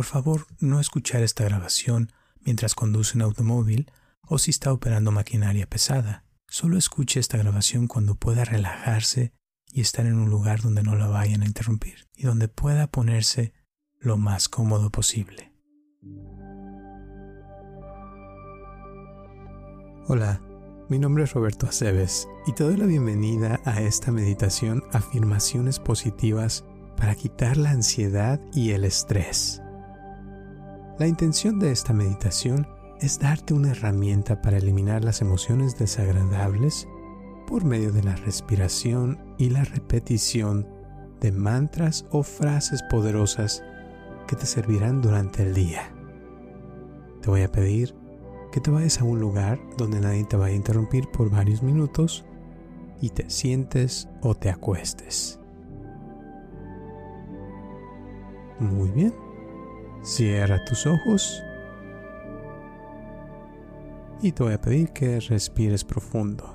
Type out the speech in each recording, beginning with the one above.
Por favor, no escuchar esta grabación mientras conduce un automóvil o si está operando maquinaria pesada. Solo escuche esta grabación cuando pueda relajarse y estar en un lugar donde no la vayan a interrumpir y donde pueda ponerse lo más cómodo posible. Hola, mi nombre es Roberto Aceves y te doy la bienvenida a esta meditación Afirmaciones Positivas para quitar la ansiedad y el estrés. La intención de esta meditación es darte una herramienta para eliminar las emociones desagradables por medio de la respiración y la repetición de mantras o frases poderosas que te servirán durante el día. Te voy a pedir que te vayas a un lugar donde nadie te vaya a interrumpir por varios minutos y te sientes o te acuestes. Muy bien. Cierra tus ojos y te voy a pedir que respires profundo.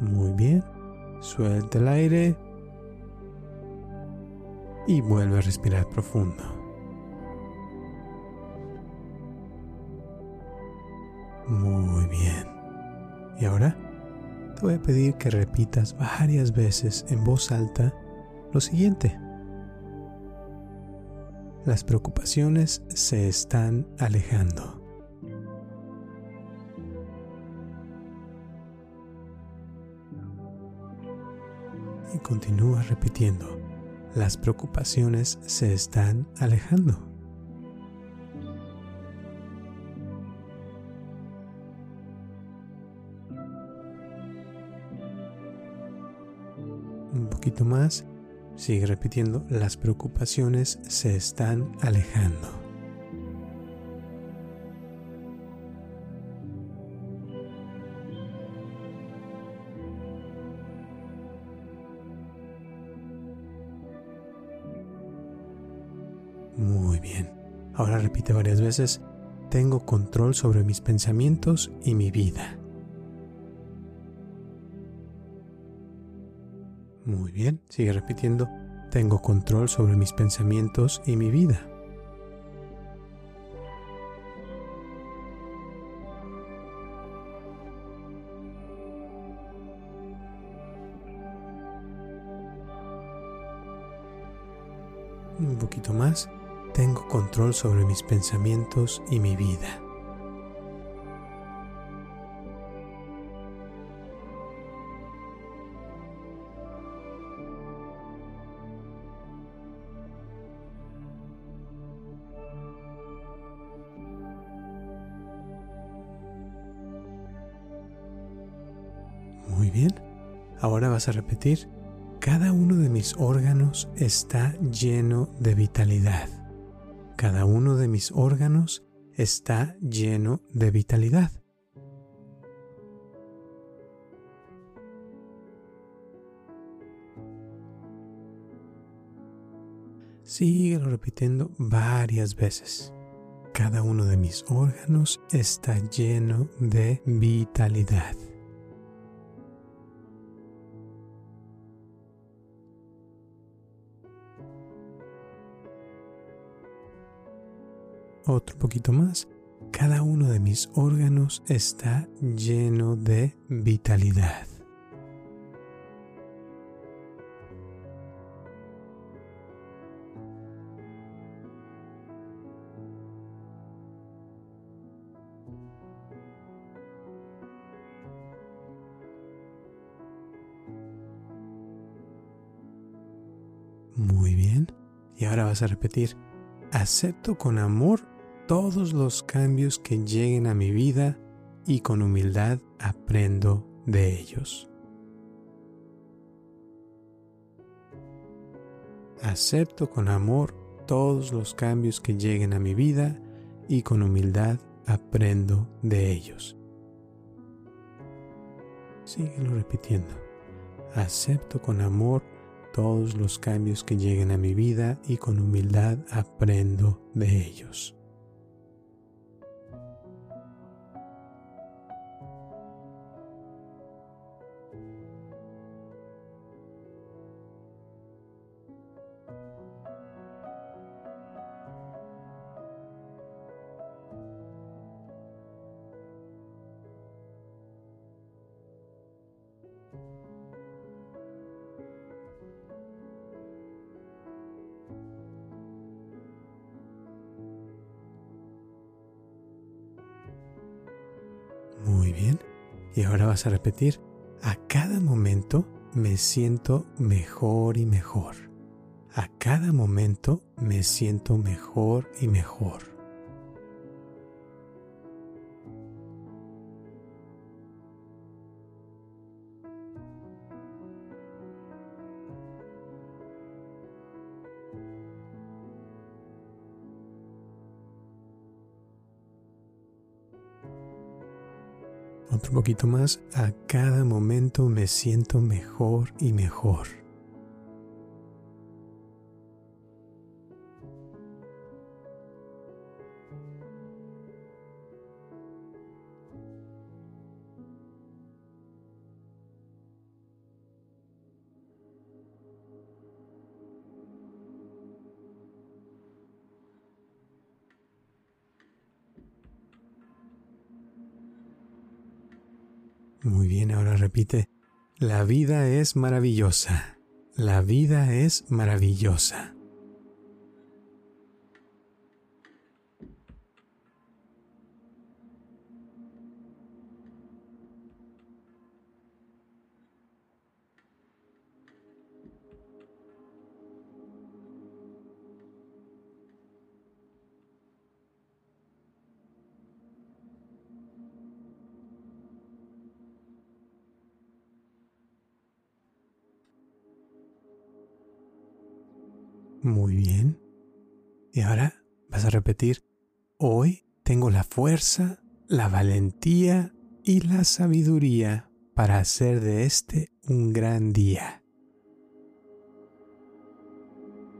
Muy bien, suelta el aire y vuelve a respirar profundo. Muy bien. Y ahora te voy a pedir que repitas varias veces en voz alta lo siguiente. Las preocupaciones se están alejando. Y continúa repitiendo. Las preocupaciones se están alejando. Un poquito más Sigue repitiendo, las preocupaciones se están alejando. Muy bien. Ahora repite varias veces, tengo control sobre mis pensamientos y mi vida. Muy bien, sigue repitiendo. Tengo control sobre mis pensamientos y mi vida. Un poquito más. Tengo control sobre mis pensamientos y mi vida. A repetir. Cada uno de mis órganos está lleno de vitalidad. Cada uno de mis órganos está lleno de vitalidad. Síguelo repitiendo varias veces. Cada uno de mis órganos está lleno de vitalidad. Otro poquito más. Cada uno de mis órganos está lleno de vitalidad. Muy bien. Y ahora vas a repetir, acepto con amor todos los cambios que lleguen a mi vida y con humildad aprendo de ellos. Acepto con amor todos los cambios que lleguen a mi vida y con humildad aprendo de ellos. Síguelo repitiendo. Acepto con amor todos los cambios que lleguen a mi vida y con humildad aprendo de ellos. Thank you. Bien. Y ahora vas a repetir, a cada momento me siento mejor y mejor. A cada momento me siento mejor y mejor. Otro poquito más, a cada momento me siento mejor y mejor. Repite. La vida es maravillosa. La vida es maravillosa. Muy bien. Y ahora vas a repetir, hoy tengo la fuerza, la valentía y la sabiduría para hacer de este un gran día.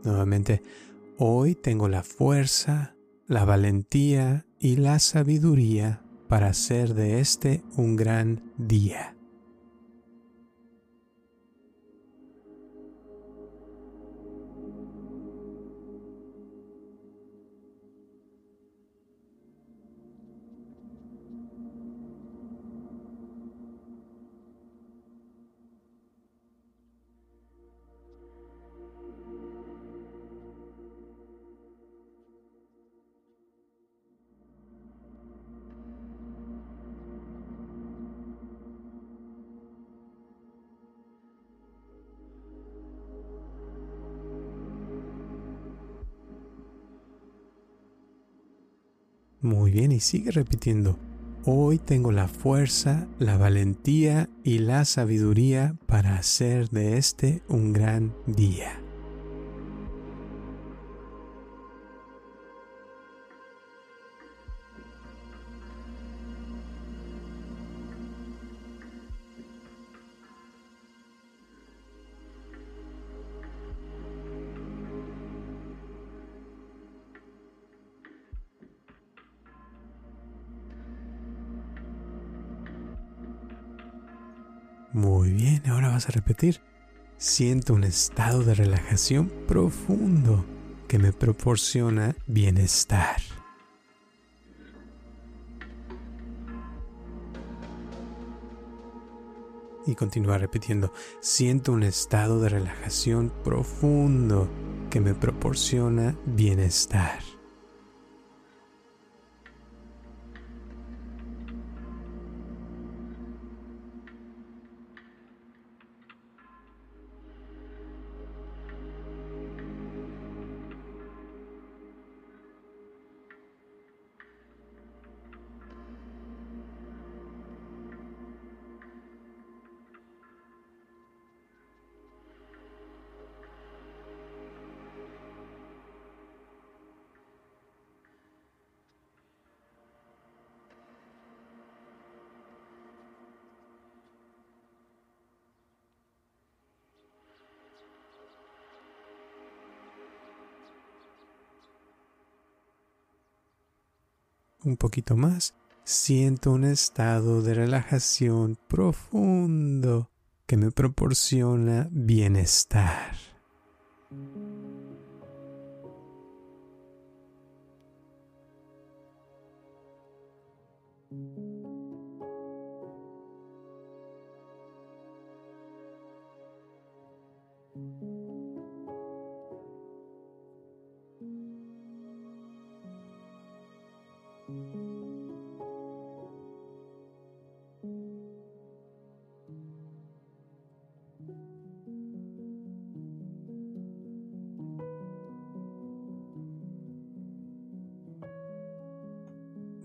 Nuevamente, hoy tengo la fuerza, la valentía y la sabiduría para hacer de este un gran día. Muy bien, y sigue repitiendo. Hoy tengo la fuerza, la valentía y la sabiduría para hacer de este un gran día. A repetir. Siento un estado de relajación profundo que me proporciona bienestar. Y continúa repitiendo, siento un estado de relajación profundo que me proporciona bienestar. Un poquito más, siento un estado de relajación profundo que me proporciona bienestar.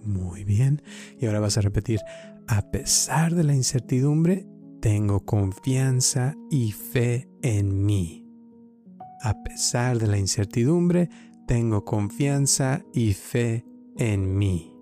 Muy bien. Y ahora vas a repetir, a pesar de la incertidumbre, tengo confianza y fe en mí. A pesar de la incertidumbre, tengo confianza y fe en mí.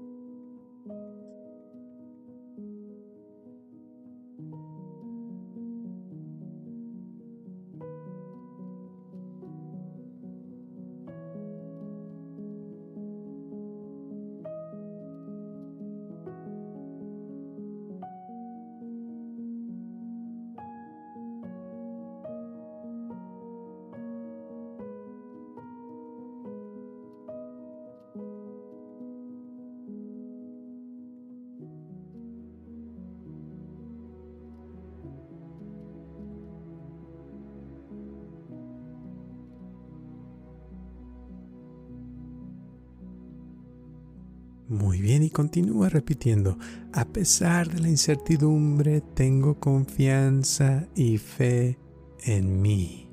Muy bien, y continúa repitiendo, a pesar de la incertidumbre, tengo confianza y fe en mí.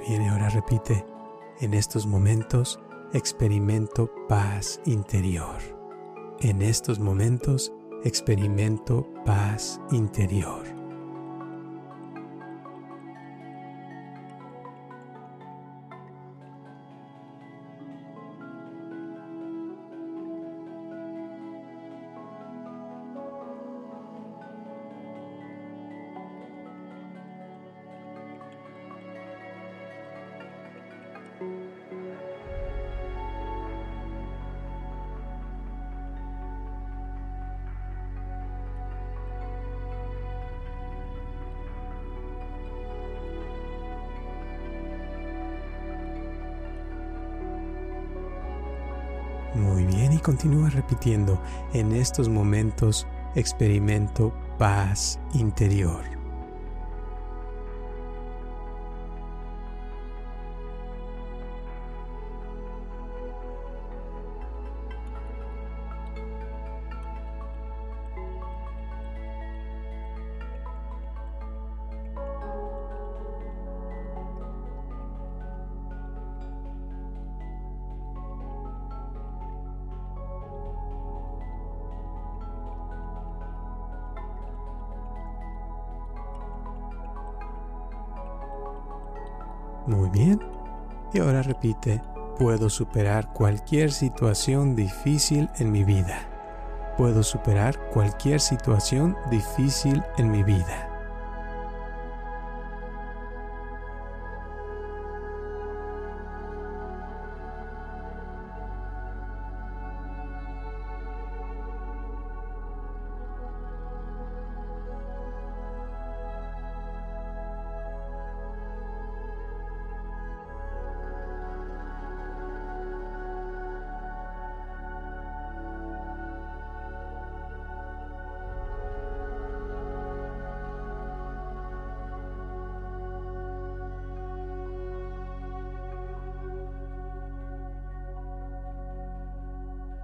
Bien, y ahora repite, en estos momentos experimento paz interior. En estos momentos experimento paz interior. Bien, y continúa repitiendo, en estos momentos experimento paz interior. Muy bien. Y ahora repite, puedo superar cualquier situación difícil en mi vida. Puedo superar cualquier situación difícil en mi vida.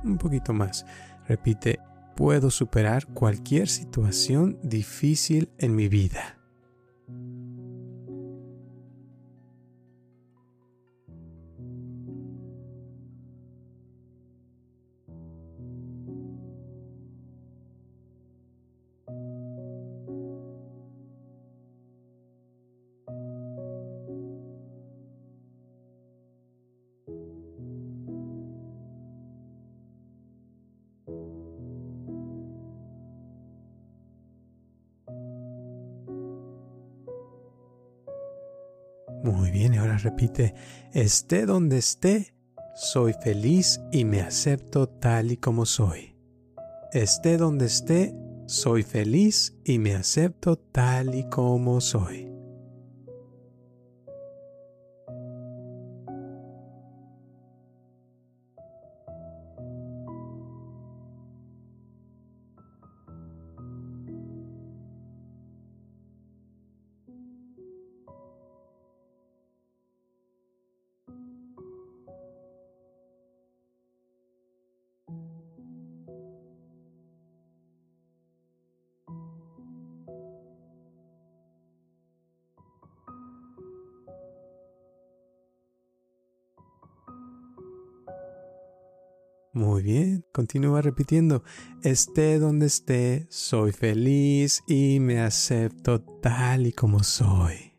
Un poquito más. Repite, puedo superar cualquier situación difícil en mi vida. Muy bien, y ahora repite, esté donde esté, soy feliz y me acepto tal y como soy. Esté donde esté, soy feliz y me acepto tal y como soy. Muy bien, continúa repitiendo. Esté donde esté, soy feliz y me acepto tal y como soy.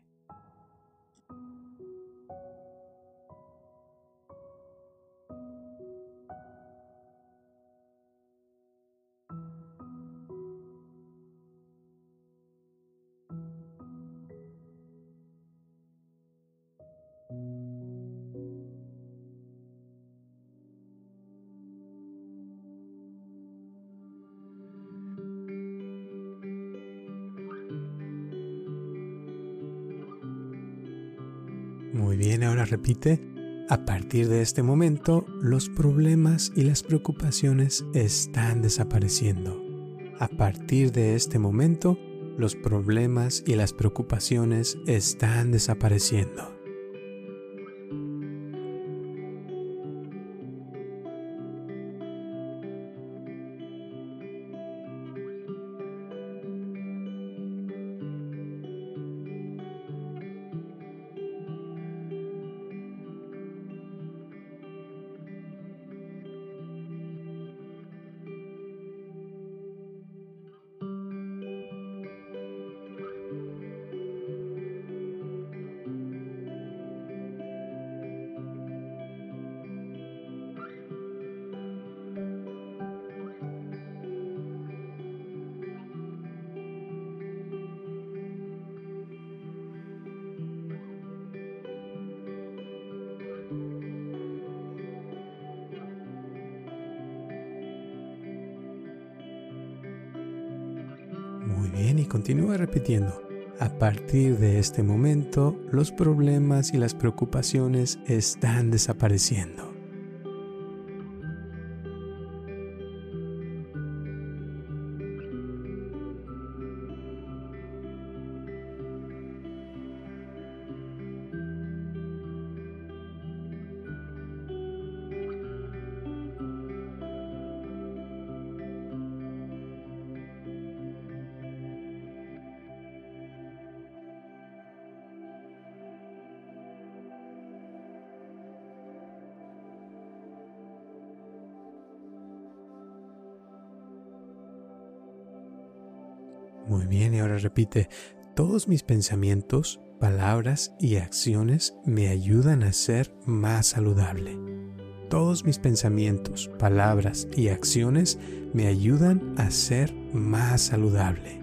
Muy bien, ahora repite. A partir de este momento, los problemas y las preocupaciones están desapareciendo. A partir de este momento, los problemas y las preocupaciones están desapareciendo. Continúa repitiendo. A partir de este momento, los problemas y las preocupaciones están desapareciendo. Muy bien, y ahora repite, todos mis pensamientos, palabras y acciones me ayudan a ser más saludable. Todos mis pensamientos, palabras y acciones me ayudan a ser más saludable.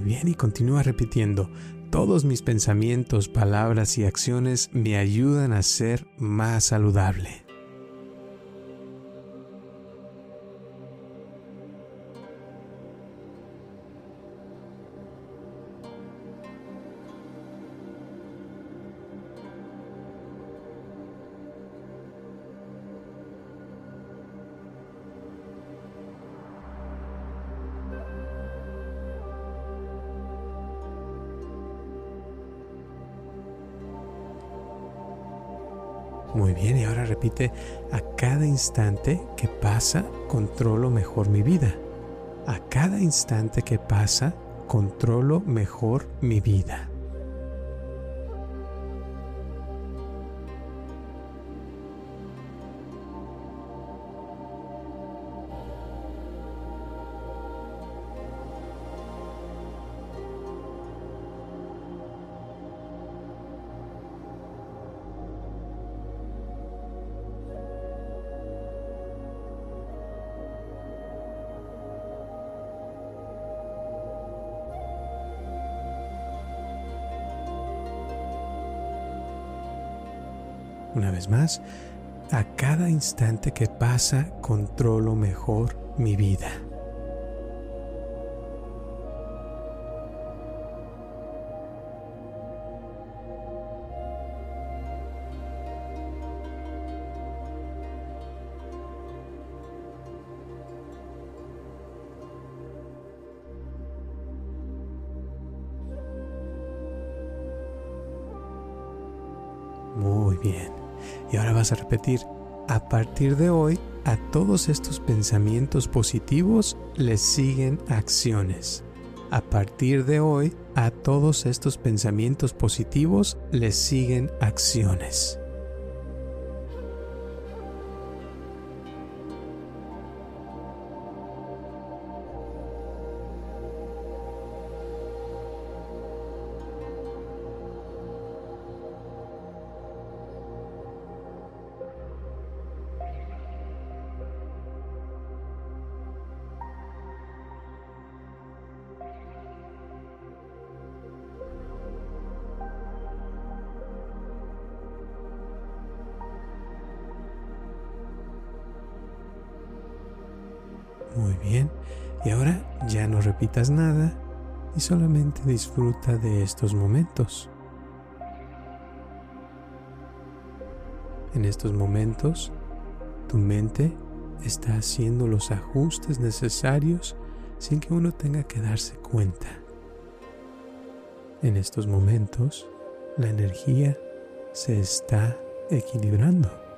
Bien, y continúa repitiendo. Todos mis pensamientos, palabras y acciones me ayudan a ser más saludable. Muy bien, y ahora repite, a cada instante que pasa, controlo mejor mi vida. A cada instante que pasa, controlo mejor mi vida. Una vez más, a cada instante que pasa controlo mejor mi vida. Repetir, a partir de hoy, a todos estos pensamientos positivos les siguen acciones. A partir de hoy, a todos estos pensamientos positivos les siguen acciones. Muy bien. Y ahora ya no repitas nada y solamente disfruta de estos momentos. En estos momentos, tu mente está haciendo los ajustes necesarios sin que uno tenga que darse cuenta. En estos momentos, la energía se está equilibrando.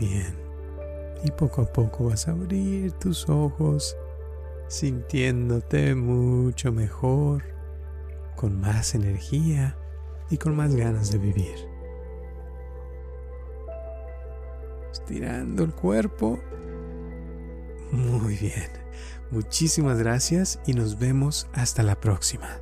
Bien. Y poco a poco vas a abrir tus ojos sintiéndote mucho mejor, con más energía y con más ganas de vivir. Estirando el cuerpo. Muy bien. Muchísimas gracias y nos vemos hasta la próxima.